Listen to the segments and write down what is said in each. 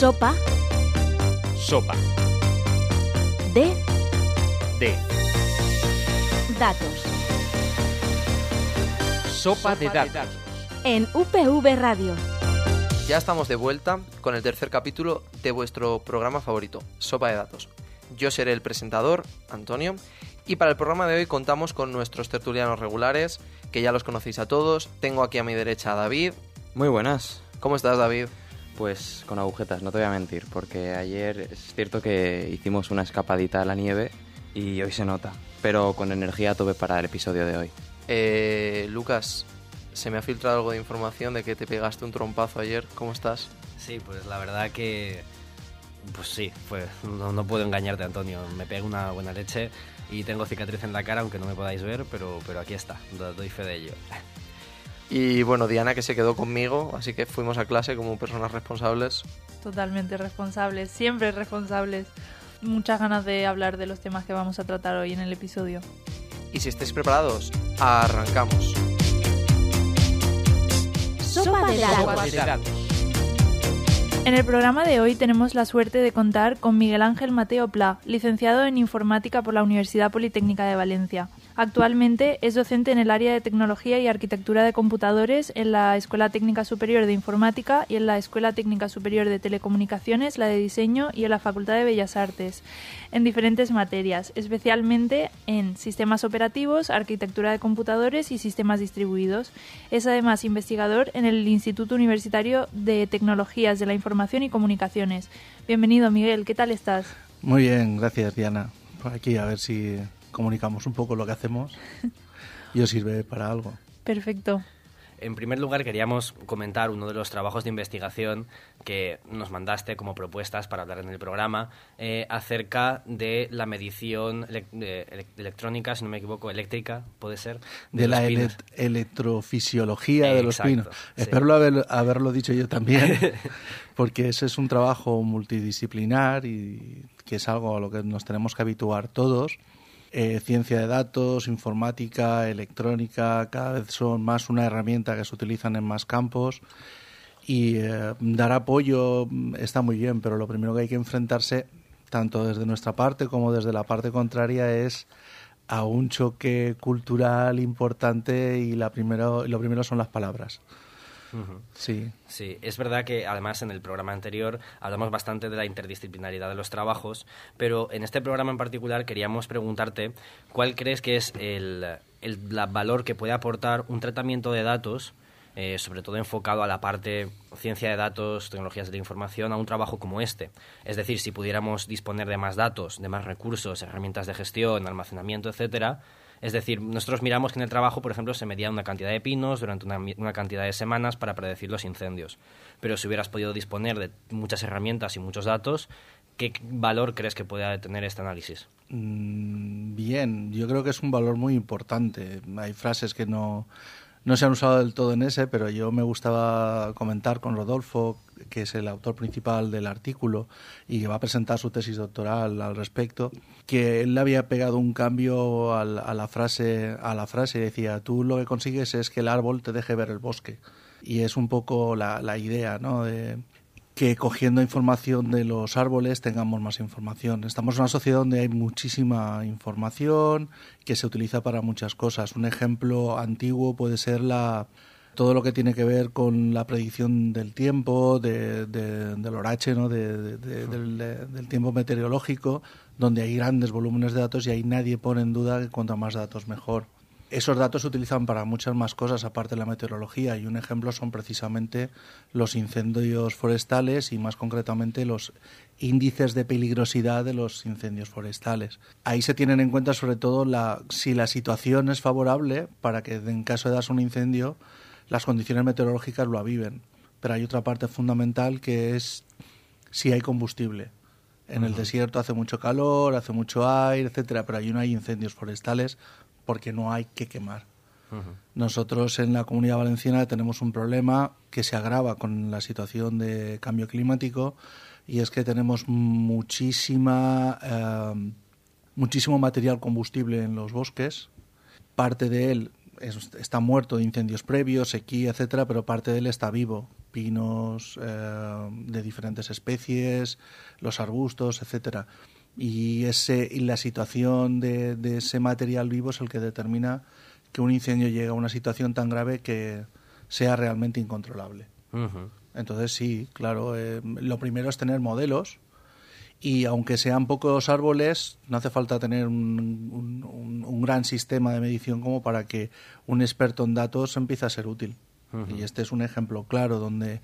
Sopa. Sopa. De. De. Datos. Sopa de datos. En UPV Radio. Ya estamos de vuelta con el tercer capítulo de vuestro programa favorito, Sopa de Datos. Yo seré el presentador, Antonio, y para el programa de hoy contamos con nuestros tertulianos regulares, que ya los conocéis a todos. Tengo aquí a mi derecha a David. Muy buenas. ¿Cómo estás, David? Pues con agujetas, no te voy a mentir, porque ayer es cierto que hicimos una escapadita a la nieve y hoy se nota, pero con energía a tope para el episodio de hoy. Eh, Lucas, se me ha filtrado algo de información de que te pegaste un trompazo ayer. ¿Cómo estás? Sí, pues la verdad que. Pues sí, pues no, no puedo engañarte, Antonio. Me pego una buena leche y tengo cicatriz en la cara, aunque no me podáis ver, pero, pero aquí está, do- doy fe de ello. Y bueno, Diana que se quedó conmigo, así que fuimos a clase como personas responsables. Totalmente responsables, siempre responsables. Muchas ganas de hablar de los temas que vamos a tratar hoy en el episodio. Y si estáis preparados, arrancamos. Sopa de datos. En el programa de hoy tenemos la suerte de contar con Miguel Ángel Mateo Pla, licenciado en Informática por la Universidad Politécnica de Valencia. Actualmente es docente en el área de Tecnología y Arquitectura de Computadores en la Escuela Técnica Superior de Informática y en la Escuela Técnica Superior de Telecomunicaciones, la de Diseño y en la Facultad de Bellas Artes, en diferentes materias, especialmente en sistemas operativos, arquitectura de computadores y sistemas distribuidos. Es además investigador en el Instituto Universitario de Tecnologías de la Información y Comunicaciones. Bienvenido, Miguel, ¿qué tal estás? Muy bien, gracias Diana. Por aquí a ver si comunicamos un poco lo que hacemos y os sirve para algo. Perfecto. En primer lugar, queríamos comentar uno de los trabajos de investigación que nos mandaste como propuestas para hablar en el programa eh, acerca de la medición ele- electrónica, si no me equivoco, eléctrica, puede ser, De, la ele- electrofisiología de los Exacto, pinos. sí. Espero haber- haberlo dicho yo también, porque ese es un trabajo multidisciplinar y que es algo a lo que nos tenemos que habituar todos. Eh, ciencia de datos, informática, electrónica, cada vez son más una herramienta que se utilizan en más campos. Y eh, dar apoyo mm, está muy bien, pero lo primero que hay que enfrentarse, tanto desde nuestra parte como desde la parte contraria, es a un choque cultural importante y la primero, lo primero son las palabras. Sí. Sí, es verdad que además en el programa anterior hablamos bastante de la interdisciplinaridad de los trabajos, pero en este programa en particular queríamos preguntarte cuál crees que es el, el la valor que puede aportar un tratamiento de datos, eh, sobre todo enfocado a la parte ciencia de datos, tecnologías de la información, a un trabajo como este. Es decir, si pudiéramos disponer de más datos, de más recursos, herramientas de gestión, almacenamiento, etcétera, es decir, nosotros miramos que en el trabajo, por ejemplo, se medía una cantidad de pinos durante una, cantidad de semanas para predecir los incendios. Pero si hubieras podido disponer de muchas herramientas y muchos datos, ¿qué valor crees que puede tener este análisis? Mm, Bien, yo creo que es un valor muy importante. Hay frases que no, no se han usado del todo en ese, pero yo me gustaba comentar con Rodolfo, que es el autor principal del artículo y que va a presentar su tesis doctoral al respecto, que él le había pegado un cambio al- a la frase, a la frase y decía, tú lo que consigues es que el árbol te deje ver el bosque. Y es un poco la, la idea, ¿no? De, que cogiendo información de los árboles tengamos más información. Estamos en una sociedad donde hay muchísima información que se utiliza para muchas cosas. Un ejemplo antiguo puede ser la todo lo que tiene que ver con la predicción del tiempo, de, de- del horache, ¿no? de- de- del, de- del tiempo meteorológico, donde hay grandes volúmenes de datos y ahí nadie pone en duda que cuanto más datos mejor. Esos datos se utilizan para muchas más cosas aparte de la meteorología y un ejemplo son precisamente los incendios forestales y más concretamente los índices de peligrosidad de los incendios forestales. Ahí se tienen en cuenta sobre todo la, si la situación es favorable para que en caso de darse un incendio las condiciones meteorológicas lo aviven. Pero hay otra parte fundamental que es si hay combustible. En el desierto hace mucho calor, hace mucho aire, etcétera, pero ahí no hay incendios forestales porque no hay que quemar. Nosotros en la comunidad valenciana tenemos un problema que se agrava con la situación de cambio climático y es que tenemos muchísima eh, muchísimo material combustible en los bosques. Parte de él es- está muerto de incendios previos, sequía, etcétera, pero parte de él está vivo pinos eh, de diferentes especies, los arbustos, etcétera. Y, ese, y la situación de, de ese material vivo es el que determina que un incendio llegue a una situación tan grave que sea realmente incontrolable. Entonces sí, claro, eh, lo primero es tener modelos y aunque sean pocos árboles, no hace falta tener un, un, gran sistema de medición como para que un experto en datos empiece a ser útil. Y este es un ejemplo claro donde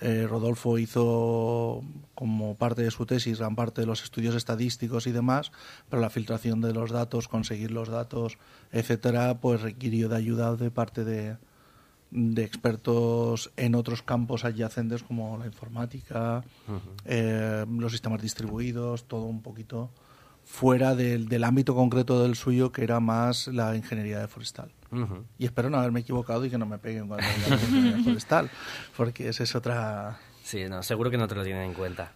eh, Rodolfo hizo como parte de su tesis gran parte de los estudios estadísticos y demás, pero la filtración de los datos, conseguir los datos, etcétera, pues requirió de ayuda de parte de, de expertos en otros campos adyacentes como la informática, eh, los sistemas distribuidos, todo un poquito fuera del, del, ámbito concreto del suyo que era más la ingeniería de forestal. Y espero no haberme equivocado y que no me peguen cuando diga ingeniería forestal, porque esa es otra... Sí, no, seguro que no te lo tienen en cuenta.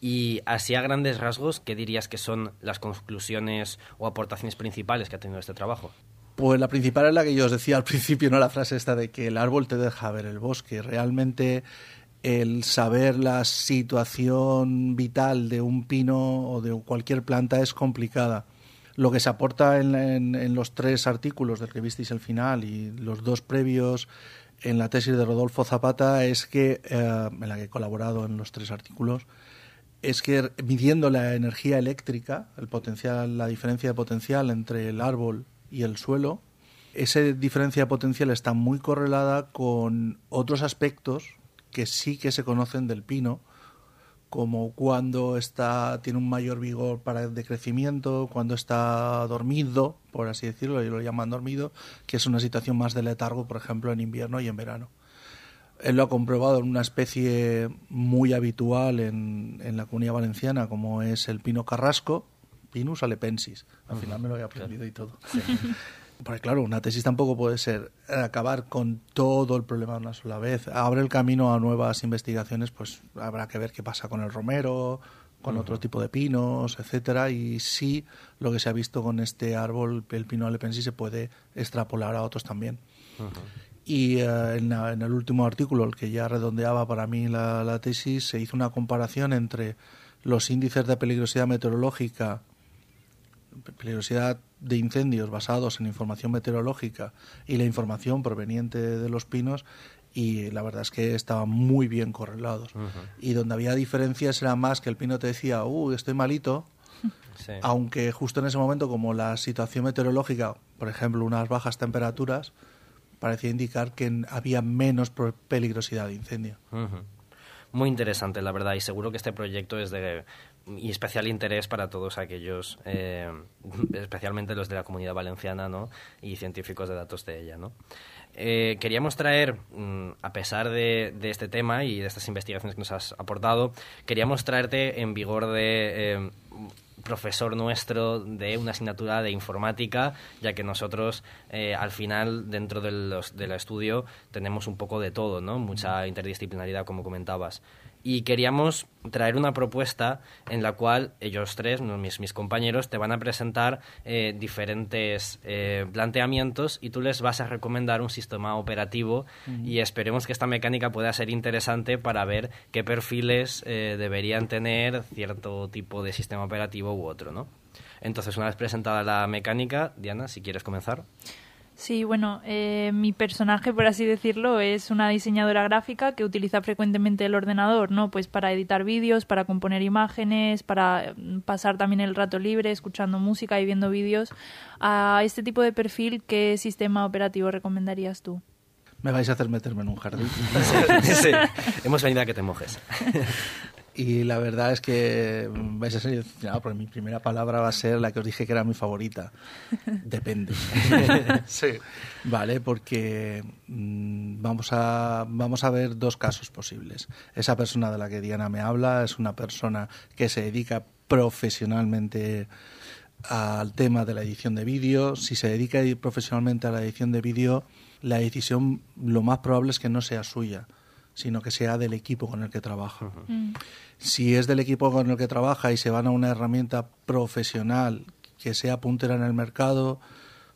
Y así a grandes rasgos, ¿qué dirías que son las conclusiones o aportaciones principales que ha tenido este trabajo? Pues la principal es la que yo os decía al principio, no la frase esta de que el árbol te deja ver el bosque. Realmente el saber la situación vital de un pino o de cualquier planta es complicada. Lo que se aporta en, los tres artículos del que visteis el final y los dos previos en la tesis de Rodolfo Zapata es que, eh, en la que he colaborado en los tres artículos, es que midiendo la energía eléctrica, el potencial, la diferencia de potencial entre el árbol y el suelo, esa diferencia potencial está muy correlada con otros aspectos que sí que se conocen del pino, como cuando está tiene un mayor vigor para el decrecimiento, cuando está dormido, por así decirlo, y lo llaman dormido, que es una situación más de letargo, por ejemplo, en invierno y en verano. Él lo ha comprobado en una especie muy habitual en, en la comunidad valenciana, como es el pino carrasco, Pinus alepensis. Al final me lo he aprendido y todo. Porque claro, una tesis tampoco puede ser acabar con todo el problema de una sola vez. Abre el camino a nuevas investigaciones, pues habrá que ver qué pasa con el romero, con otro tipo de pinos, etcétera, y sí lo que se ha visto con este árbol, el pino alepensis, se puede extrapolar a otros también. Y eh, en, el último artículo, el que ya redondeaba para mí la, la tesis, se hizo una comparación entre los índices de peligrosidad meteorológica peligrosidad de incendios basados en información meteorológica y la información proveniente de los pinos y la verdad es que estaban muy bien correlados. Y donde había diferencias era más que el pino te decía, uh, estoy malito, aunque justo en ese momento como la situación meteorológica, por ejemplo, unas bajas temperaturas, parecía indicar que había menos peligrosidad de incendio. Muy interesante, la verdad, y seguro que este proyecto es de y especial interés para todos aquellos, eh, especialmente los de la comunidad valenciana ¿no? y científicos de datos de ella. ¿no? Eh, queríamos traer, mm, a pesar de, este tema y de estas investigaciones que nos has aportado, queríamos traerte en vigor de eh, profesor nuestro de una asignatura de informática, ya que nosotros al final dentro del, del estudio tenemos un poco de todo, ¿no? mucha interdisciplinaridad, como comentabas y queríamos traer una propuesta en la cual ellos tres, mis, mis compañeros, te van a presentar eh, diferentes eh, planteamientos y tú les vas a recomendar un sistema operativo y esperemos que esta mecánica pueda ser interesante para ver qué perfiles eh, deberían tener cierto tipo de sistema operativo u otro, ¿no? Entonces, una vez presentada la mecánica, Diana, si quieres comenzar. Sí, bueno, eh, mi personaje, por así decirlo, es una diseñadora gráfica que utiliza frecuentemente el ordenador, ¿no? Pues para editar vídeos, para componer imágenes, para mm, pasar también el rato libre escuchando música y viendo vídeos. A este tipo de perfil, ¿qué sistema operativo recomendarías tú? Me vais a hacer meterme en un jardín. sí, hemos venido a que te mojes. Y la verdad es que vais a ser decepcionados porque mi primera palabra va a ser la que os dije que era mi favorita. Depende. sí. Vale, porque mm, vamos, a, vamos a ver dos casos posibles. Esa persona de la que Diana me habla es una persona que se dedica profesionalmente al tema de la edición de vídeo. Si se dedica profesionalmente a la edición de vídeo, la decisión lo más probable es que no sea suya sino que sea del equipo con el que trabaja. Mm. Si es del equipo con el que trabaja y se van a una herramienta profesional que sea puntera en el mercado,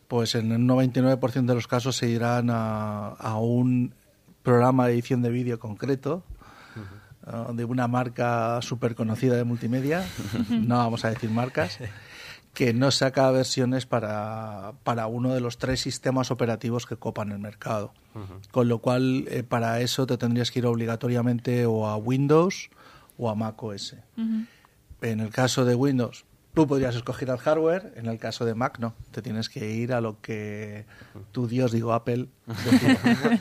pues en el 99% de los casos se irán a, un programa de edición de vídeo concreto, uh, de una marca súper conocida de multimedia, no vamos a decir marcas, que no saca versiones para, para uno de los tres sistemas operativos que copan el mercado. Con lo cual, eh, para eso te tendrías que ir obligatoriamente o a Windows o a Mac OS. En el caso de Windows, tú podrías escoger el hardware, en el caso de Mac no, te tienes que ir a lo que tu Dios, digo Apple.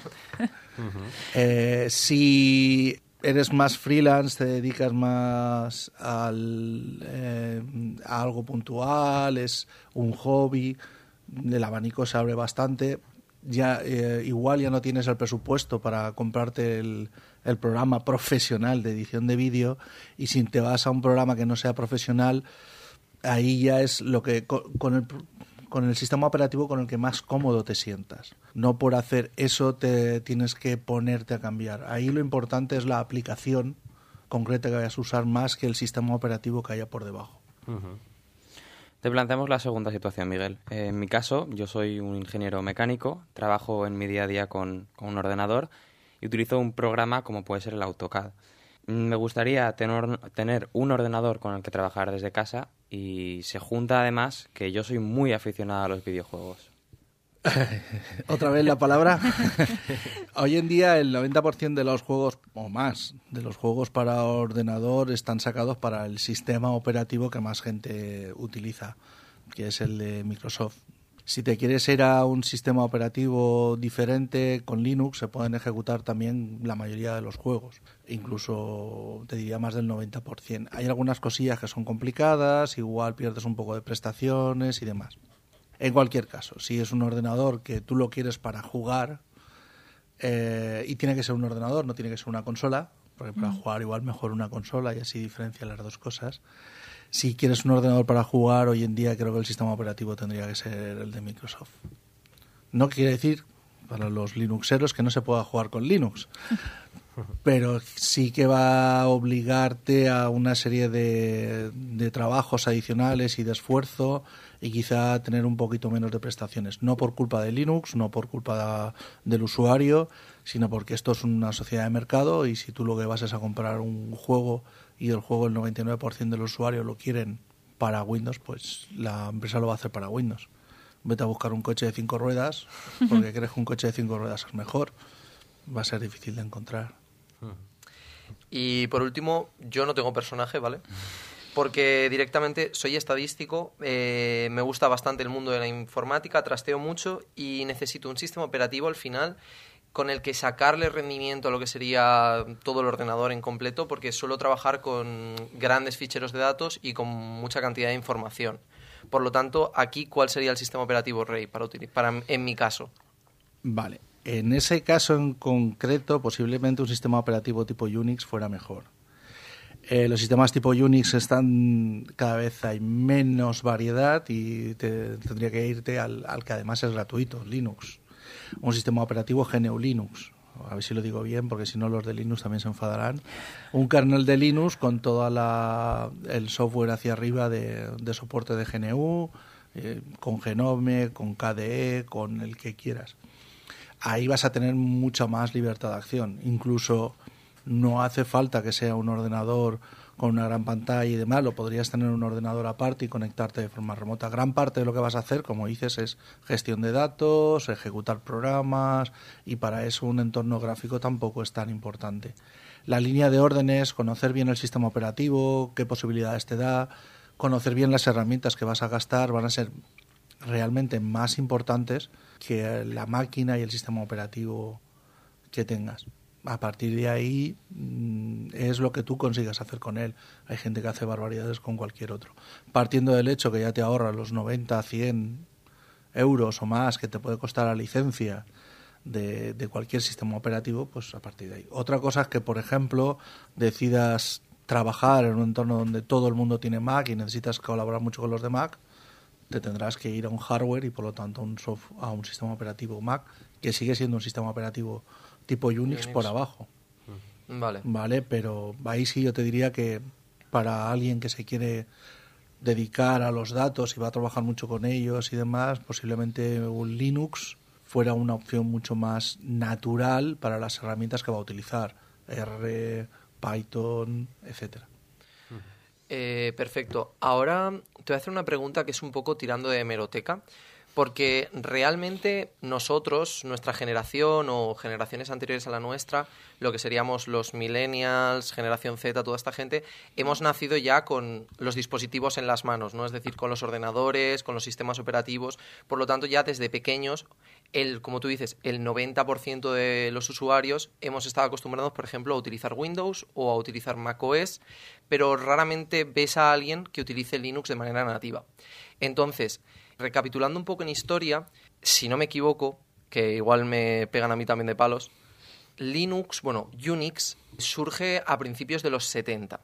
Eh, si eres más freelance, te dedicas más al, eh, a algo puntual, es un hobby, el abanico se abre bastante. Ya eh, igual ya no tienes el presupuesto para comprarte el, el programa profesional de edición de vídeo y si te vas a un programa que no sea profesional, ahí ya es lo que con el con el sistema operativo con el que más cómodo te sientas. No por hacer eso te tienes que ponerte a cambiar. Ahí lo importante es la aplicación concreta que vayas a usar más que el sistema operativo que haya por debajo. Te planteamos la segunda situación, Miguel. En mi caso, yo soy un ingeniero mecánico, trabajo en mi día a día con, con un ordenador y utilizo un programa como puede ser el AutoCAD. Me gustaría tener, tener un ordenador con el que trabajar desde casa y se junta además que yo soy muy aficionado a los videojuegos. Otra vez la palabra. Hoy en día el 90% de los juegos, o más, de los juegos para ordenador están sacados para el sistema operativo que más gente utiliza, que es el de Microsoft. Si te quieres ir a un sistema operativo diferente con Linux, se pueden ejecutar también la mayoría de los juegos, incluso te diría más del 90%. Hay algunas cosillas que son complicadas, igual pierdes un poco de prestaciones y demás. En cualquier caso, si es un ordenador que tú lo quieres para jugar, eh, y tiene que ser un ordenador, no tiene que ser una consola, porque para jugar igual mejor una consola y así diferencia las dos cosas si quieres un ordenador para jugar, hoy en día creo que el sistema operativo tendría que ser el de Microsoft. No quiere decir para los Linuxeros que no se pueda jugar con Linux, pero sí que va a obligarte a una serie de, de, trabajos adicionales y de esfuerzo y quizá tener un poquito menos de prestaciones. No por culpa de Linux, no por culpa del usuario, sino porque esto es una sociedad de mercado y si tú lo que vas es a comprar un juego y el juego el 99% de los usuarios lo quieren para Windows, pues la empresa lo va a hacer para Windows. Vete a buscar un coche de cinco ruedas porque crees que un coche de cinco ruedas es mejor. Va a ser difícil de encontrar. Y por último, yo no tengo personaje, ¿vale? Porque directamente soy estadístico, eh, me gusta bastante el mundo de la informática, trasteo mucho y necesito un sistema operativo al final con el que sacarle rendimiento a lo que sería todo el ordenador en completo, porque suelo trabajar con grandes ficheros de datos y con mucha cantidad de información. Por lo tanto, aquí, ¿cuál sería el sistema operativo Rey para, para en mi caso? Vale. En ese caso en concreto, posiblemente un sistema operativo tipo Unix fuera mejor. Eh, los sistemas tipo Unix están cada vez hay menos variedad y te, tendría que irte al que además es gratuito, Linux un sistema operativo GNU Linux. A ver si lo digo bien, porque si no los de Linux también se enfadarán. Un kernel de Linux con todo el software hacia arriba de, soporte de GNU, eh, con Genome, con KDE, con el que quieras. Ahí vas a tener mucha más libertad de acción. Incluso no hace falta que sea un ordenador con una gran pantalla y demás, lo podrías tener en un ordenador aparte y conectarte de forma remota. Gran parte de lo que vas a hacer, como dices, es gestión de datos, ejecutar programas y para eso un entorno gráfico tampoco es tan importante. La línea de órdenes, conocer bien el sistema operativo, qué posibilidades te da, conocer bien las herramientas que vas a gastar van a ser realmente más importantes que la máquina y el sistema operativo que tengas a partir de ahí mm, es lo que tú consigas hacer con él. Hay gente que hace barbaridades con cualquier otro. Partiendo del hecho que ya te ahorra los 90, 100 euros o más que te puede costar la licencia de, cualquier sistema operativo, pues a partir de ahí. Otra cosa es que, por ejemplo, decidas trabajar en un entorno donde todo el mundo tiene Mac y necesitas colaborar mucho con los de Mac, te tendrás que ir a un hardware y por lo tanto un, a un sistema operativo Mac, que sigue siendo un sistema operativo tipo Unix, por abajo. Vale. Vale, pero ahí sí yo te diría que para alguien que se quiere dedicar a los datos y va a trabajar mucho con ellos y demás, posiblemente un Linux fuera una opción mucho más natural para las herramientas que va a utilizar, R, Python, etcétera. Eh, perfecto. Ahora te voy a hacer una pregunta que es un poco tirando de hemeroteca, porque realmente nosotros, nuestra generación o generaciones anteriores a la nuestra, lo que seríamos los millennials, generación Z, toda esta gente, hemos nacido ya con los dispositivos en las manos, ¿no? Es decir, con los ordenadores, con los sistemas operativos. Por lo tanto, ya desde pequeños, el, como tú dices, el 90% de los usuarios hemos estado acostumbrados, por ejemplo, a utilizar Windows o a utilizar macOS, pero raramente ves a alguien que utilice Linux de manera nativa. Entonces, recapitulando un poco en historia, si no me equivoco, que igual me pegan a mí también de palos, Linux, bueno, Unix surge a principios de los 70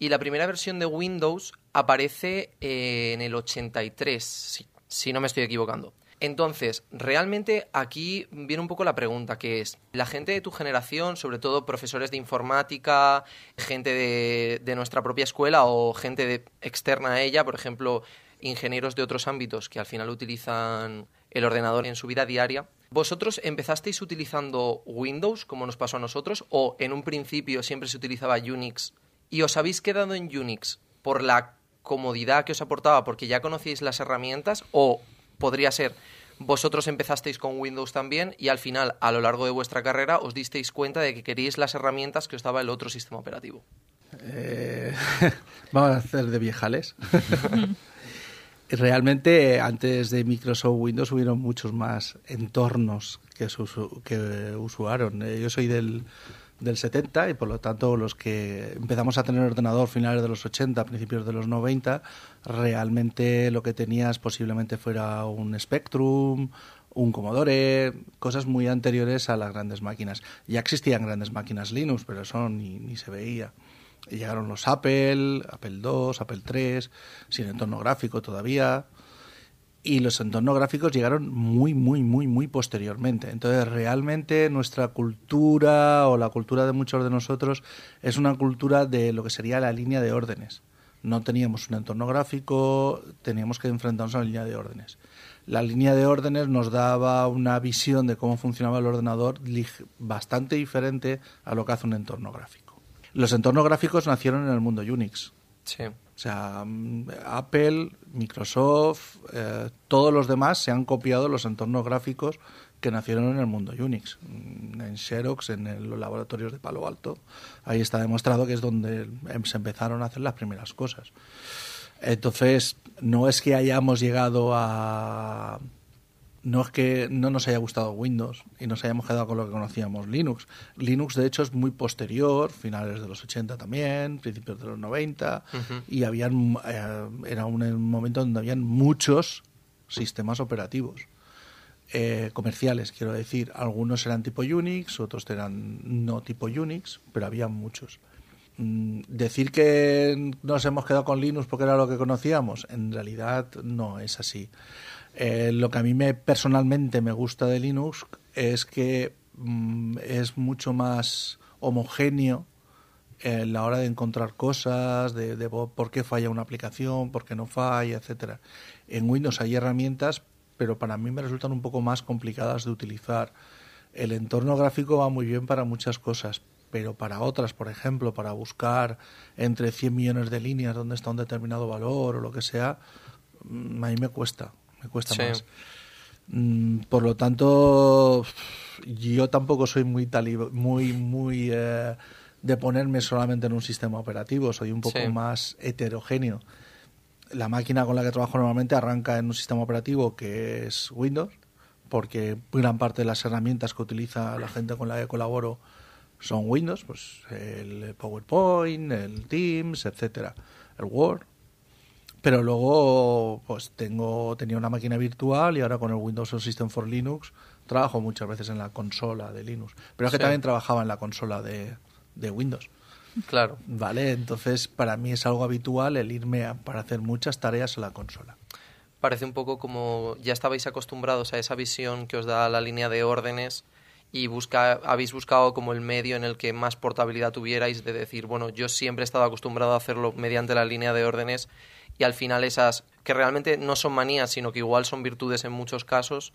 y la primera versión de Windows aparece eh, en el 83, si, si no me estoy equivocando. Entonces, realmente aquí viene un poco la pregunta, que es, la gente de tu generación, sobre todo profesores de informática, gente de, de nuestra propia escuela o gente de, externa a ella, por ejemplo, ingenieros de otros ámbitos que al final utilizan el ordenador en su vida diaria. ¿Vosotros empezasteis utilizando Windows, como nos pasó a nosotros, o en un principio siempre se utilizaba Unix y os habéis quedado en Unix por la comodidad que os aportaba porque ya conocíais las herramientas o podría ser vosotros empezasteis con Windows también y al final, a lo largo de vuestra carrera, os disteis cuenta de que queríais las herramientas que os daba el otro sistema operativo. Eh, vamos a hacer de viejales. Realmente, antes de Microsoft Windows hubieron muchos más entornos que, que usuaron. Eh, yo soy del, del 70 y por lo tanto los que empezamos a tener ordenador finales de los 80, principios de los 90, realmente lo que tenías posiblemente fuera un Spectrum, un Commodore, cosas muy anteriores a las grandes máquinas. Ya existían grandes máquinas Linux, pero eso ni, ni se veía. Llegaron los Apple, Apple II, Apple III, sin entorno gráfico todavía. Y los entornos gráficos llegaron muy, muy, muy, muy posteriormente. Entonces, realmente nuestra cultura o la cultura de muchos de nosotros es una cultura de lo que sería la línea de órdenes. No teníamos un entorno gráfico, teníamos que enfrentarnos a la línea de órdenes. La línea de órdenes nos daba una visión de cómo funcionaba el ordenador bastante diferente a lo que hace un entorno gráfico. Los entornos gráficos nacieron en el mundo Unix. Sí. O sea, mm, Apple, Microsoft, eh, todos los demás se han copiado los entornos gráficos que nacieron en el mundo Unix, mm, en Xerox, en los laboratorios de Palo Alto. Ahí está demostrado que es donde em, se empezaron a hacer las primeras cosas. Entonces, no es que hayamos llegado a no es que no nos haya gustado Windows y nos hayamos quedado con lo que conocíamos Linux. Linux, de hecho, es muy posterior, finales de los 80 también, principios de los 90, y habían, eh, era un momento donde habían muchos sistemas operativos. Eh, comerciales, quiero decir. Algunos eran tipo Unix, otros eran no tipo Unix, pero había muchos. Mm, decir que nos hemos quedado con Linux porque era lo que conocíamos, en realidad no es así. Eh, lo que a mí me personalmente me gusta de Linux es que mm, es mucho más homogéneo en la hora de encontrar cosas, de, de, por qué falla una aplicación, por qué no falla, etcétera. En Windows hay herramientas, pero para mí me resultan un poco más complicadas de utilizar. El entorno gráfico va muy bien para muchas cosas, pero para otras, por ejemplo, para buscar entre 100 millones de líneas dónde está un determinado valor o lo que sea, mm, a mí me cuesta me cuesta más. Mm, por lo tanto, yo tampoco soy muy muy muy eh, de ponerme solamente en un sistema operativo, soy un poco más heterogéneo. La máquina con la que trabajo normalmente arranca en un sistema operativo que es Windows, porque gran parte de las herramientas que utiliza la gente con la que colaboro son Windows, pues el PowerPoint, el Teams, etcétera, el Word. Pero luego, pues tengo, tenía una máquina virtual y ahora con el Windows System for Linux trabajo muchas veces en la consola de Linux. Pero es que también trabajaba en la consola de, de Windows. Claro. Vale, entonces para mí es algo habitual el irme para hacer muchas tareas a la consola. Parece un poco como ya estabais acostumbrados a esa visión que os da la línea de órdenes y busca, habéis buscado como el medio en el que más portabilidad tuvierais de decir, bueno, yo siempre he estado acostumbrado a hacerlo mediante la línea de órdenes y al final esas, que realmente no son manías, sino que igual son virtudes en muchos casos,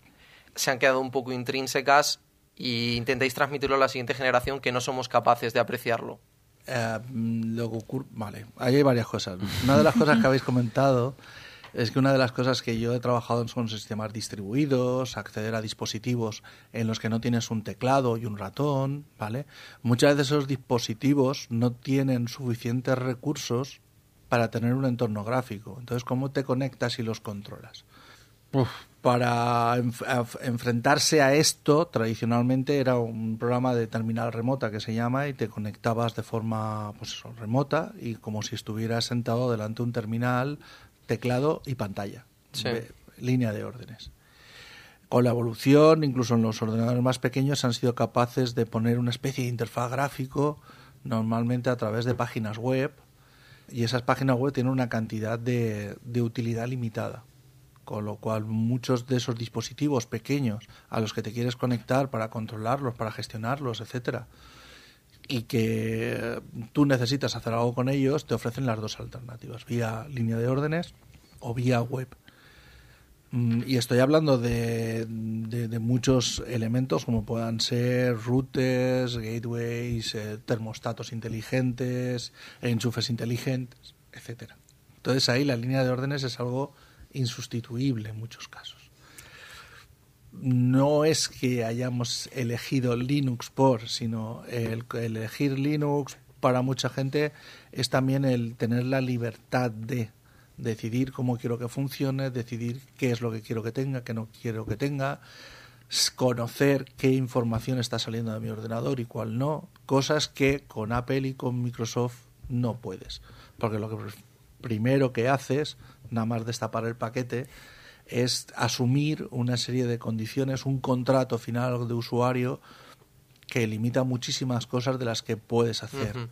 se han quedado un poco intrínsecas y intentáis transmitirlo a la siguiente generación que no somos capaces de apreciarlo. Eh, lo que ocurre, vale, ahí hay varias cosas. Una de las cosas que habéis comentado es que una de las cosas que yo he trabajado son sistemas distribuidos, acceder a dispositivos en los que no tienes un teclado y un ratón, ¿vale? Muchas veces esos dispositivos no tienen suficientes recursos para tener un entorno gráfico. Entonces, ¿cómo te conectas y los controlas? Para enfrentarse a esto, tradicionalmente era un programa de terminal remota que se llama y te conectabas de forma pues remota y como si estuvieras sentado delante de un terminal teclado y pantalla, línea de órdenes. Con la evolución, incluso en los ordenadores más pequeños, han sido capaces de poner una especie de interfaz gráfico, normalmente a través de páginas web, y esas páginas web tienen una cantidad de, de utilidad limitada. Con lo cual, muchos de esos dispositivos pequeños a los que te quieres conectar para controlarlos, para gestionarlos, etcétera, y que tú necesitas hacer algo con ellos, te ofrecen las dos alternativas, vía línea de órdenes o vía web. Mm, y estoy hablando de, de, muchos elementos como puedan ser routers, gateways, eh, termostatos inteligentes, enchufes inteligentes, etcétera. Entonces ahí la línea de órdenes es algo insustituible en muchos casos no es que hayamos elegido Linux por, sino el, elegir Linux para mucha gente es también el tener la libertad de decidir cómo quiero que funcione, decidir qué es lo que quiero que tenga, qué no quiero que tenga, conocer qué información está saliendo de mi ordenador y cuál no, cosas que con Apple y con Microsoft no puedes, porque lo que primero que haces, nada más destapar el paquete, es asumir una serie de condiciones, un contrato final de usuario que limita muchísimas cosas de las que puedes hacer.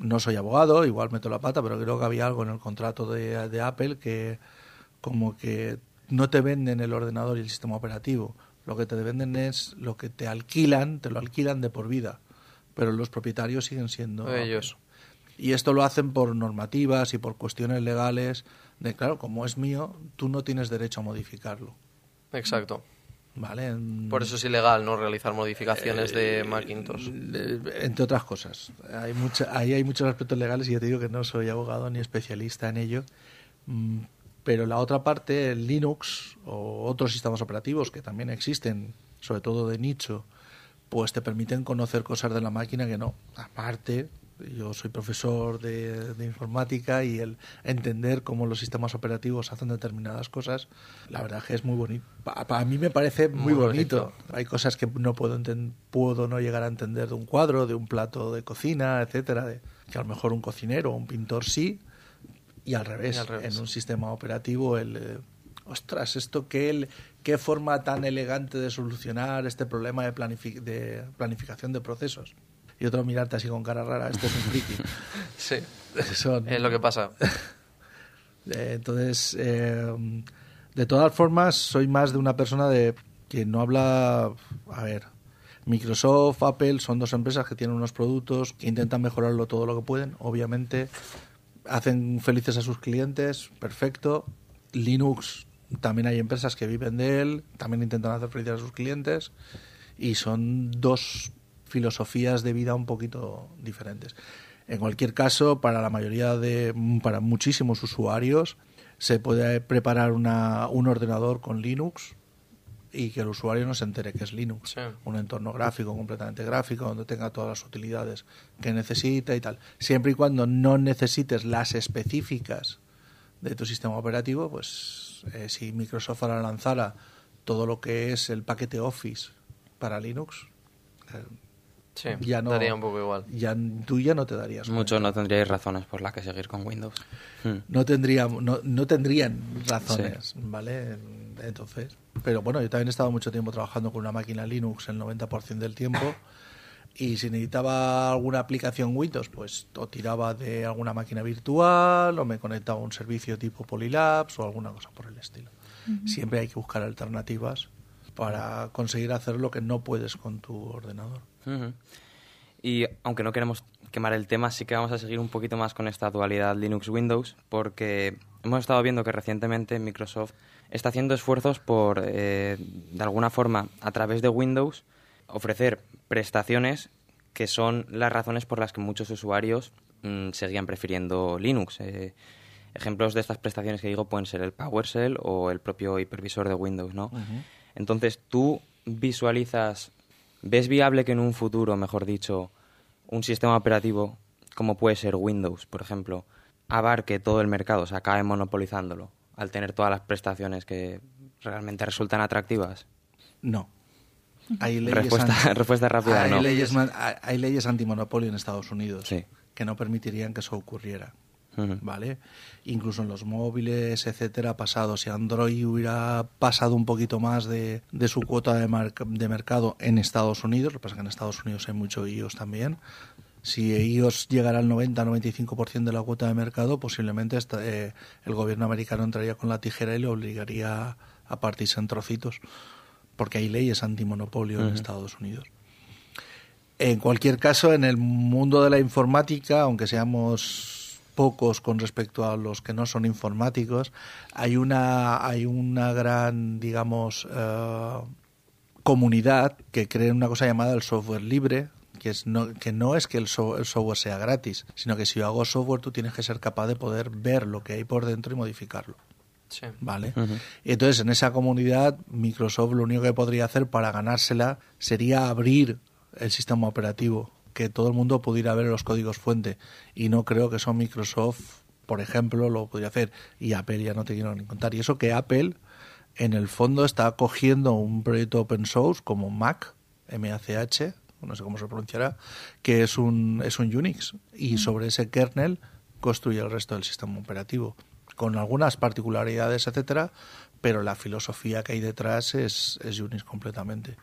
No soy abogado, igual meto la pata, pero creo que había algo en el contrato de, de Apple que como que no te venden el ordenador y el sistema operativo. Lo que te venden es lo que te alquilan, te lo alquilan de por vida. Pero los propietarios siguen siendo ellos. Y esto lo hacen por normativas y por cuestiones legales de, claro, como es mío, tú no tienes derecho a modificarlo. Exacto. ¿Vale? Por eso es ilegal no realizar modificaciones de eh, Macintosh. entre otras cosas. Hay mucha, ahí hay muchos aspectos legales y yo te digo que no soy abogado ni especialista en ello. Mm, pero la otra parte, el Linux o otros sistemas operativos que también existen, sobre todo de nicho, pues te permiten conocer cosas de la máquina que no. Aparte, yo soy profesor de, informática y el entender cómo los sistemas operativos hacen determinadas cosas, la verdad que es muy bonito. Para mí me parece muy, bonito. Hay cosas que no puedo, puedo no llegar a entender de un cuadro, de un plato de cocina, etcétera, de, que a lo mejor un cocinero o un pintor sí, y al revés, en un sistema operativo el... Eh, ostras, esto qué, qué forma tan elegante de solucionar este problema de, de planificación de procesos y otro mirarte así con cara rara, este es un friki. sí, es lo que pasa. Eh, entonces, eh, de todas formas, soy más de una persona de que no habla, a ver, Microsoft, Apple son dos empresas que tienen unos productos que intentan mejorarlo todo lo que pueden, obviamente hacen felices a sus clientes, perfecto. Linux también hay empresas que viven de él, también intentan hacer felices a sus clientes y son dos filosofías de vida un poquito diferentes. En cualquier caso, para la mayoría de, para muchísimos usuarios, se puede preparar una, un ordenador con Linux y que el usuario no se entere que es Linux. Un entorno gráfico, completamente gráfico, donde tenga todas las utilidades que necesita y tal. Siempre y cuando no necesites las específicas de tu sistema operativo, pues eh, si Microsoft ahora lanzara todo lo que es el paquete Office para Linux, eh, Sí, ya no, daría un poco igual. Ya, tú ya no te darías. Muchos no tendríais razones por las que seguir con Windows. Hmm. No, tendría, no, no tendrían razones, ¿vale? Entonces, pero bueno, yo también he estado mucho tiempo trabajando con una máquina Linux el 90% del tiempo. Y si necesitaba alguna aplicación Windows, pues o tiraba de alguna máquina virtual o me conectaba a un servicio tipo Polylabs o alguna cosa por el estilo. Siempre hay que buscar alternativas para conseguir hacer lo que no puedes con tu ordenador. Y aunque no queremos quemar el tema, sí que vamos a seguir un poquito más con esta dualidad Linux-Windows, porque hemos estado viendo que recientemente Microsoft está haciendo esfuerzos por, eh, de alguna forma, a través de Windows, ofrecer prestaciones que son las razones por las que muchos usuarios mm, seguían prefiriendo Linux. Eh, ejemplos de estas prestaciones que digo pueden ser el PowerShell o el propio hipervisor de Windows, ¿no? Entonces, tú visualizas, ves viable que en un futuro, mejor dicho, un sistema operativo como puede ser Windows, por ejemplo, abarque todo el mercado, o sea, acabe monopolizándolo al tener todas las prestaciones que realmente resultan atractivas? No. Hay leyes, respuesta, anti- respuesta rápida, hay no. leyes, hay- hay leyes antimonopolio en Estados Unidos Sí. que no permitirían que eso ocurriera. ¿Vale? Incluso en los móviles, etcétera, ha pasado. Si Android hubiera pasado un poquito más de, de su cuota de, marca- de mercado en Estados Unidos, lo que pasa es que en Estados Unidos hay mucho iOS también. Si iOS llegara al 90-95% de la cuota de mercado, posiblemente esta- eh, el gobierno americano entraría con la tijera y le obligaría a partirse en trocitos, porque hay leyes antimonopolio en Ujú. Estados Unidos. En cualquier caso, en el mundo de la informática, aunque seamos pocos con respecto a los que no son informáticos, hay una, hay una gran, digamos, eh, comunidad que cree una cosa llamada el software libre, que, es no, que no es que el, so- el software sea gratis, sino que si yo hago software tú tienes que ser capaz de poder ver lo que hay por dentro y modificarlo. Sí. ¿Vale? Entonces en esa comunidad Microsoft lo único que podría hacer para ganársela sería abrir el sistema operativo, que todo el mundo pudiera ver los códigos fuente. Y no creo que eso Microsoft, por ejemplo, lo podría hacer. Y Apple ya no te quiero ni contar. Y eso que Apple en el fondo está cogiendo un proyecto open source como Mac, MACH, no sé cómo se pronunciará, que es un, es un Unix. Y sobre ese kernel construye el resto del sistema operativo con algunas particularidades, etcétera, pero la filosofía que hay detrás es, es Unix completamente.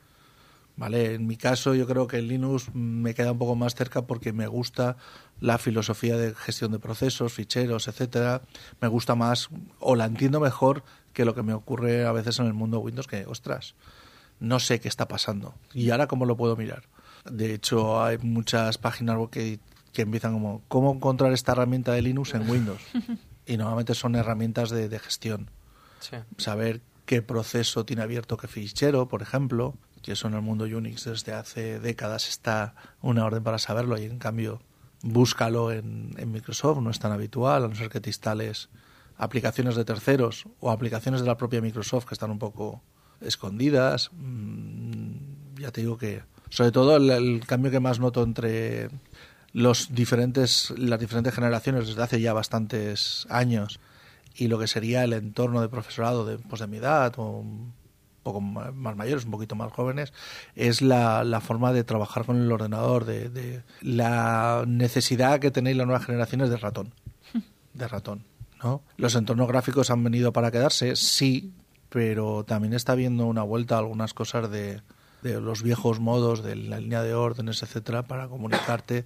¿Vale? En mi caso, yo creo que el Linux me queda un poco más cerca porque me gusta la filosofía de gestión de procesos, ficheros, etcétera. Me gusta más o la entiendo mejor que lo que me ocurre a veces en el mundo Windows, que, ostras, no sé qué está pasando. ¿Y ahora cómo lo puedo mirar? De hecho, hay muchas páginas que, que empiezan como, ¿cómo encontrar esta herramienta de Linux en Windows? y normalmente son herramientas de, de gestión. Sí. Saber qué proceso tiene abierto qué fichero, por ejemplo, que eso en el mundo Unix desde hace décadas está una orden para saberlo y en cambio búscalo en, en Microsoft, no es tan habitual, a no ser que te instales aplicaciones de terceros o aplicaciones de la propia Microsoft que están un poco escondidas. Mm, Ya te digo que, sobre todo, el, cambio que más noto entre los diferentes, las diferentes generaciones desde hace ya bastantes años y lo que sería el entorno de profesorado de, pues de mi edad o poco más mayores, un poquito más jóvenes, es la, la forma de trabajar con el ordenador, de, de la necesidad que tenéis las nuevas generaciones de ratón, de ratón, ¿no? Los entornos gráficos han venido para quedarse, sí, pero también está habiendo una vuelta a algunas cosas de, de los viejos modos, de la línea de órdenes, etcétera, para comunicarte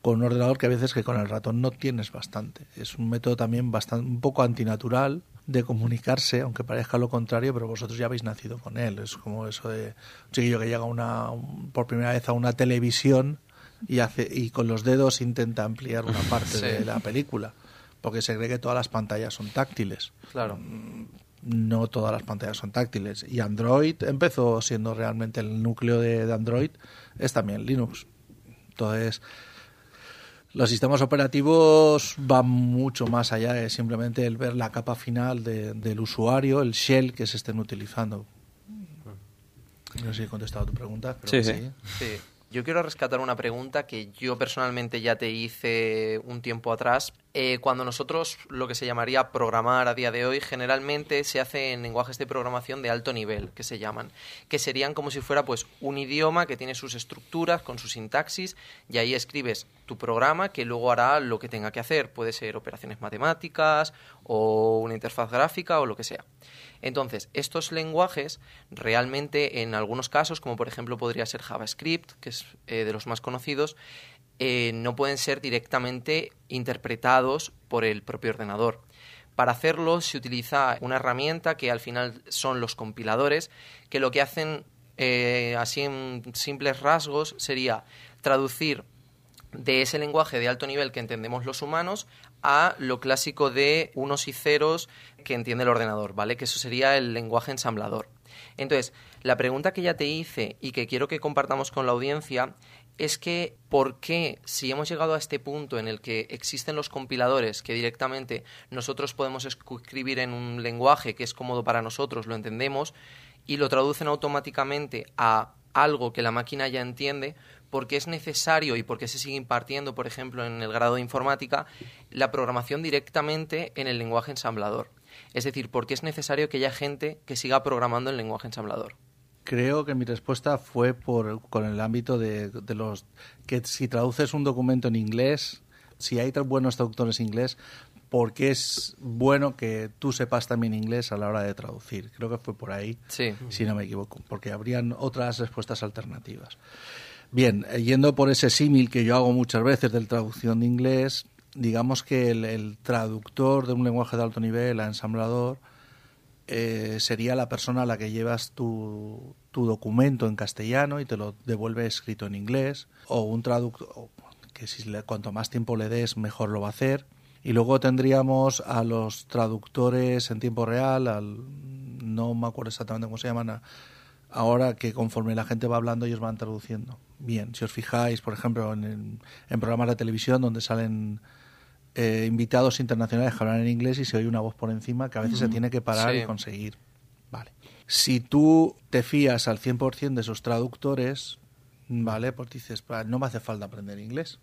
con un ordenador que a veces que con el ratón no tienes bastante. Es un método también bastante un poco antinatural de comunicarse, aunque parezca lo contrario, pero vosotros ya habéis nacido con él. Es como eso de un chiquillo que llega una, un- por primera vez a una televisión y hace y con los dedos intenta ampliar una parte Sí. de la película, porque se cree que todas las pantallas son táctiles Claro. no todas las pantallas son táctiles. Y Android empezó siendo realmente el núcleo de, de Android, es también Linux. Entonces, los sistemas operativos van mucho más allá de simplemente el ver la capa final de- del usuario, el shell que se estén utilizando. No sé si he contestado a tu pregunta. Creo Sí, que sí. Sí. Yo quiero rescatar una pregunta que yo personalmente ya te hice un tiempo atrás. Eh, cuando nosotros lo que se llamaría programar a día de hoy, generalmente se hace en lenguajes de programación de alto nivel, que se llaman, que serían como si fuera pues un idioma que tiene sus estructuras con su sintaxis y ahí escribes tu programa que luego hará lo que tenga que hacer. Puede ser operaciones matemáticas o una interfaz gráfica o lo que sea. Entonces, estos lenguajes realmente en algunos casos, como por ejemplo podría ser JavaScript, que es eh, de los más conocidos, eh, no pueden ser directamente interpretados por el propio ordenador. Para hacerlo se utiliza una herramienta que al final son los compiladores, que lo que hacen eh, así en simples rasgos sería traducir de ese lenguaje de alto nivel que entendemos los humanos a lo clásico de unos y ceros que entiende el ordenador, ¿vale? Que eso sería el lenguaje ensamblador. Entonces, la pregunta que ya te hice y que quiero que compartamos con la audiencia es que por qué si hemos llegado a este punto en el que existen los compiladores que directamente nosotros podemos escribir en un lenguaje que es cómodo para nosotros, lo entendemos y lo traducen automáticamente a algo que la máquina ya entiende, porque es necesario y porque se sigue impartiendo, por ejemplo, en el grado de informática, la programación directamente en el lenguaje ensamblador. Es decir, porque es necesario que haya gente que siga programando en lenguaje ensamblador. Creo que mi respuesta fue por, con el ámbito de, de los que si traduces un documento en inglés, si hay tan buenos traductores inglés, porque es bueno que tú sepas también inglés a la hora de traducir. Creo que fue por ahí, Sí. si no me equivoco, porque habrían otras respuestas alternativas. Bien, eh, yendo por ese símil que yo hago muchas veces de traducción de inglés, digamos que el, el traductor de un lenguaje de alto nivel a ensamblador eh, sería la persona a la que llevas tu, documento en castellano y te lo devuelve escrito en inglés, o un traductor que si le- cuanto más tiempo le des mejor lo va a hacer. Y luego tendríamos a los traductores en tiempo real, al, no me acuerdo exactamente cómo se llaman, ahora que conforme la gente va hablando ellos van traduciendo. Bien, si os fijáis, por ejemplo, en programas de televisión donde salen eh, invitados internacionales que hablan en inglés y se oye una voz por encima que a veces se tiene que parar Sí. y conseguir. Vale. Si tú te fías al 100% de esos traductores, ¿vale? Pues dices, "Pa, no me hace falta aprender inglés.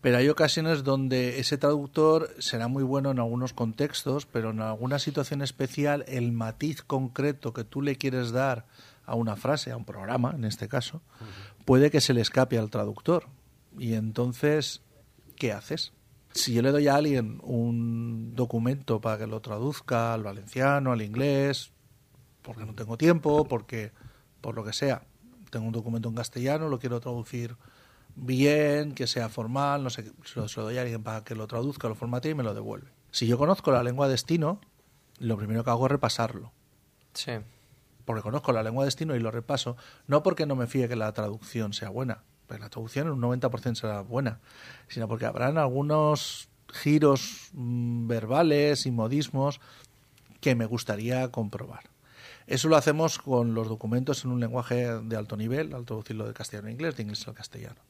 Pero hay ocasiones donde ese traductor será muy bueno en algunos contextos, pero en alguna situación especial el matiz concreto que tú le quieres dar a una frase, a un programa en este caso, puede que se le escape al traductor. Y entonces, ¿qué haces? Si yo le doy a alguien un documento para que lo traduzca al valenciano, al inglés, porque no tengo tiempo, porque por lo que sea, tengo un documento en castellano, lo quiero traducir bien, que sea formal, no sé, se lo, se lo doy a alguien para que lo traduzca, lo formate y me lo devuelve. Si yo conozco la lengua destino, lo primero que hago es repasarlo. Sí. Porque conozco la lengua destino y lo repaso, no porque no me fíe que la traducción sea buena, pero la traducción en un 90% será buena, sino porque habrán algunos giros mm, verbales y modismos que me gustaría comprobar. Eso lo hacemos con los documentos en un lenguaje de alto nivel, al traducirlo de castellano a inglés, de inglés al castellano.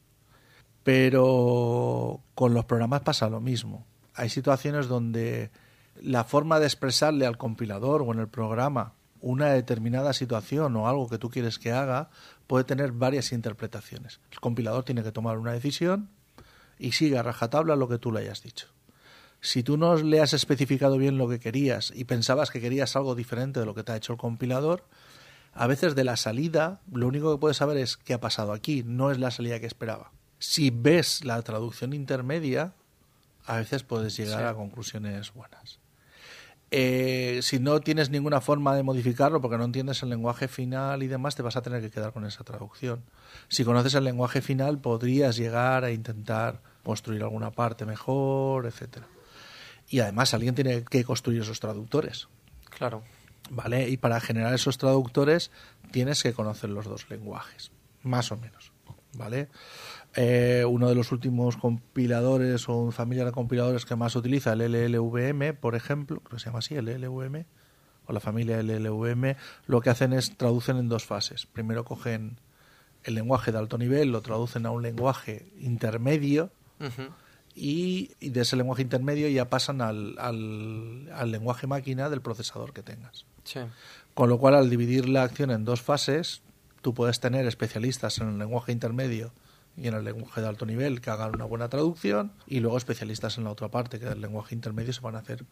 Pero con los programas pasa lo mismo. Hay situaciones donde la forma de expresarle al compilador o en el programa una determinada situación o algo que tú quieres que haga puede tener varias interpretaciones. El compilador tiene que tomar una decisión y sigue a rajatabla lo que tú le hayas dicho. Si tú no le has especificado bien lo que querías y pensabas que querías algo diferente de lo que te ha hecho el compilador, a veces de la salida lo único que puedes saber es qué ha pasado aquí, no es la salida que esperaba. Si ves la traducción intermedia, a veces puedes llegar Sí. a conclusiones buenas. Eh, si no tienes ninguna forma de modificarlo porque no entiendes el lenguaje final y demás, te vas a tener que quedar con esa traducción. Si conoces el lenguaje final, podrías llegar a intentar construir alguna parte mejor, etcétera. Y además alguien tiene que construir esos traductores. Claro. ¿Vale? Y para generar esos traductores tienes que conocer los dos lenguajes, más o menos. ¿Vale? Eh, uno de los últimos compiladores o familia de compiladores que más utiliza, el LLVM, por ejemplo, creo que se llama así, el LLVM, o la familia LLVM, lo que hacen es traducen en dos fases. Primero cogen el lenguaje de alto nivel, lo traducen a un lenguaje intermedio, y, y de ese lenguaje intermedio ya pasan al, al, al lenguaje máquina del procesador que tengas. Sí. Con lo cual, al dividir la acción en dos fases, tú puedes tener especialistas en el lenguaje intermedio y en el lenguaje de alto nivel que hagan una buena traducción y luego especialistas en la otra parte que del lenguaje intermedio se van a hacer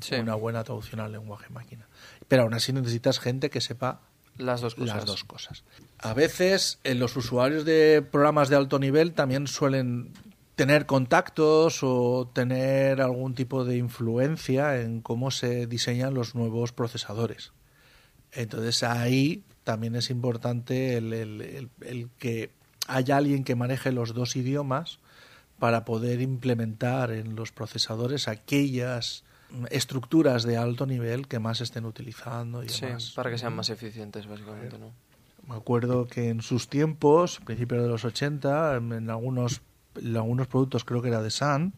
Sí. una buena traducción al lenguaje máquina. Pero aún así necesitas gente que sepa Las dos cosas. las dos cosas. A veces en los usuarios de programas de alto nivel también suelen tener contactos o tener algún tipo de influencia en cómo se diseñan los nuevos procesadores. Entonces ahí también es importante el, el- el- el que haya alguien que maneje los dos idiomas para poder implementar en los procesadores aquellas estructuras de alto nivel que más estén utilizando y Sí, demás. para que sean más eficientes, básicamente, ¿no? Me acuerdo que en sus tiempos, principios de los 80, en, en algunos algunos productos creo que era de Sun,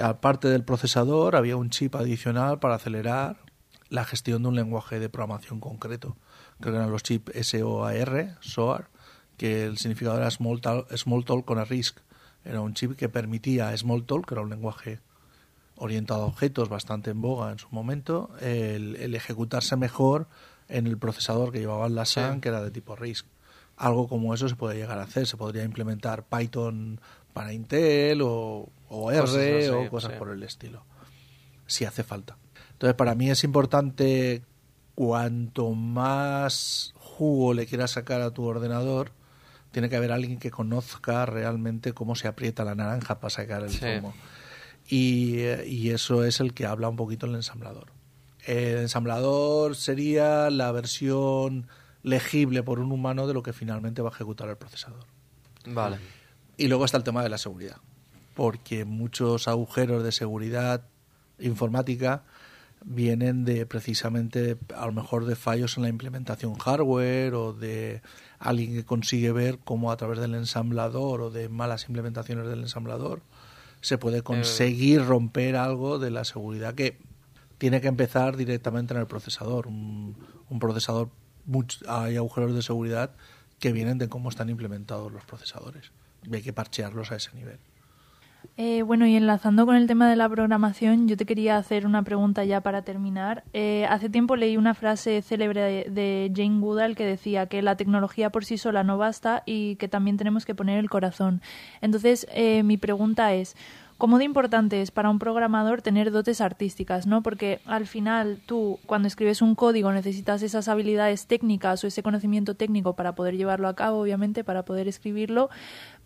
aparte del procesador había un chip adicional para acelerar la gestión de un lenguaje de programación concreto. Creo que eran los chips SOAR, SOAR, que el significado era Smalltalk con a RISC. Era un chip que permitía Smalltalk, que era un lenguaje orientado a objetos bastante en boga en su momento, el, el ejecutarse mejor en el procesador que llevaba la SAN, que era de tipo RISC. Algo como eso se puede llegar a hacer. Se podría implementar Python para Intel o, o R o cosas por el estilo, si hace falta. Entonces, para mí es importante cuanto más jugo le quieras sacar a tu ordenador, tiene que haber alguien que conozca realmente cómo se aprieta la naranja para sacar el zumo. Y, y, eso es el que habla un poquito el ensamblador. El ensamblador sería la versión legible por un humano de lo que finalmente va a ejecutar el procesador. Vale. Y luego está el tema de la seguridad, porque muchos agujeros de seguridad informática vienen de precisamente a lo mejor de fallos en la implementación hardware o de alguien que consigue ver cómo a través del ensamblador o de malas implementaciones del ensamblador se puede eh. conseguir romper algo de la seguridad que tiene que empezar directamente en el procesador. Un, procesador, hay agujeros de seguridad que vienen de cómo están implementados los procesadores. Y hay que parchearlos a ese nivel. Eh, bueno, y enlazando con el tema de la programación, yo te quería hacer una pregunta ya para terminar. Eh, hace tiempo leí una frase célebre de, Jane Goodall que decía que la tecnología por sí sola no basta y que también tenemos que poner el corazón. Entonces, eh, mi pregunta es, ¿cómo de importante es para un programador tener dotes artísticas, ¿no? Porque al final tú, cuando escribes un código, necesitas esas habilidades técnicas o ese conocimiento técnico para poder llevarlo a cabo, obviamente, para poder escribirlo,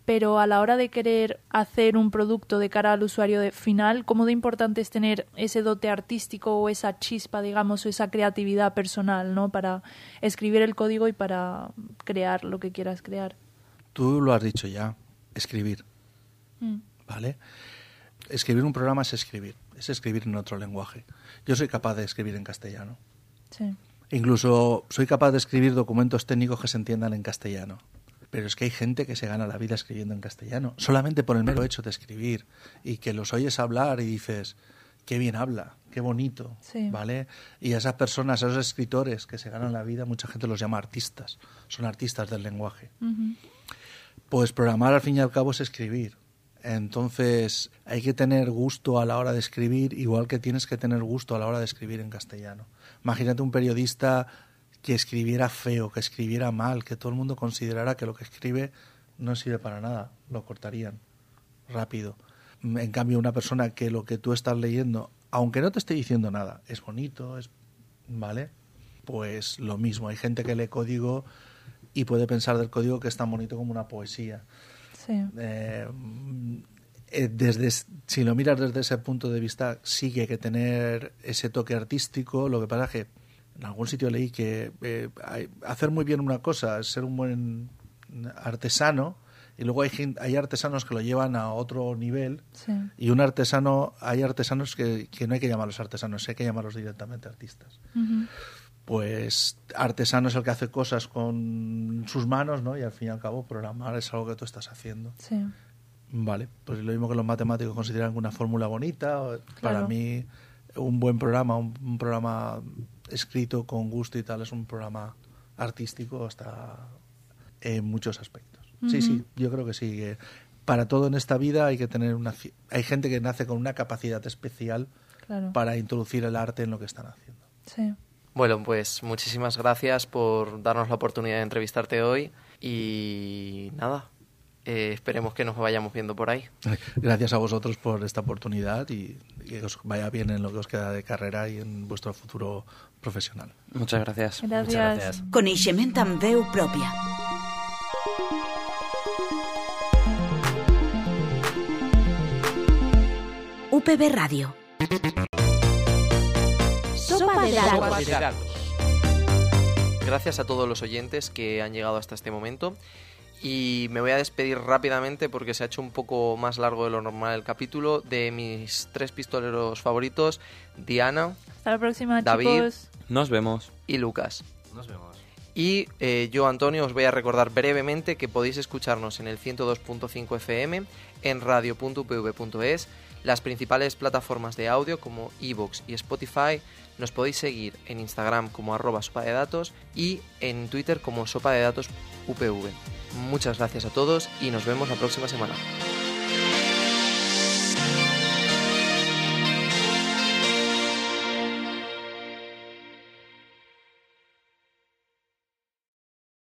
pero a la hora de querer hacer un producto de cara al usuario final, ¿cómo de importante es tener ese dote artístico o esa chispa, digamos, o esa creatividad personal, ¿no? Para escribir el código y para crear lo que quieras crear. Tú lo has dicho ya, escribir. Mm. ¿Vale? Escribir un programa es escribir, es escribir en otro lenguaje. Yo soy capaz de escribir en castellano. Sí. Incluso soy capaz de escribir documentos técnicos que se entiendan en castellano. Pero es que hay gente que se gana la vida escribiendo en castellano, solamente por el mero hecho de escribir y que los oyes hablar y dices, qué bien habla, qué bonito, ¿vale? Y a esas personas, a esos escritores que se ganan la vida, mucha gente los llama artistas, son artistas del lenguaje. Pues programar al fin y al cabo es escribir. Entonces hay que tener gusto a la hora de escribir, igual que tienes que tener gusto a la hora de escribir en castellano. Imagínate un periodista que escribiera feo, que escribiera mal, que todo el mundo considerara que lo que escribe no sirve para nada, lo cortarían rápido. En cambio, una persona que lo que tú estás leyendo, aunque no te esté diciendo nada, es bonito, es ¿vale? Pues lo mismo, hay gente que lee código y puede pensar del código que es tan bonito como una poesía. Sí. Eh, eh, desde, si lo miras desde ese punto de vista, sí hay que tener ese toque artístico. Lo que pasa es que en algún sitio leí que eh, hacer muy bien una cosa es ser un buen artesano y luego hay, hay artesanos que lo llevan a otro nivel y un artesano hay artesanos que, no hay que llamarlos artesanos hay que llamarlos directamente artistas. Pues artesano es el que hace cosas con sus manos no y al fin y al cabo programar es algo que tú estás haciendo. Vale pues lo mismo que los matemáticos consideran una fórmula bonita para mí un buen programa un programa escrito con gusto y tal, es un programa artístico hasta en muchos aspectos. Sí, sí, yo creo que sí. para todo en esta vida hay que tener una... Hay gente que nace con una capacidad especial para introducir el arte en lo que están haciendo. Sí. Bueno, pues muchísimas gracias por darnos la oportunidad de entrevistarte hoy y nada, eh, esperemos que nos vayamos viendo por ahí. Gracias a vosotros por esta oportunidad y que os vaya bien en lo que os queda de carrera y en vuestro futuro profesional. Muchas gracias. Gracias. Muchas gracias. Coneixement amb veu pròpia. UPB Radio. Sopa de datos. Gracias a todos los oyentes que han llegado hasta este momento y me voy a despedir rápidamente porque se ha hecho un poco más largo de lo normal el capítulo de mis tres pistoleros favoritos, Diana. Hasta la próxima, David. chicos. Nos vemos. Y Lucas. Nos vemos. Y eh, yo, Antonio, os voy a recordar brevemente que podéis escucharnos en el 102.5 FM, en radio.upv.es, las principales plataformas de audio como iVoox y Spotify. Nos podéis seguir en Instagram como arroba sopa de datos y en Twitter como sopa de datos UPV. Muchas gracias a todos y nos vemos la próxima semana.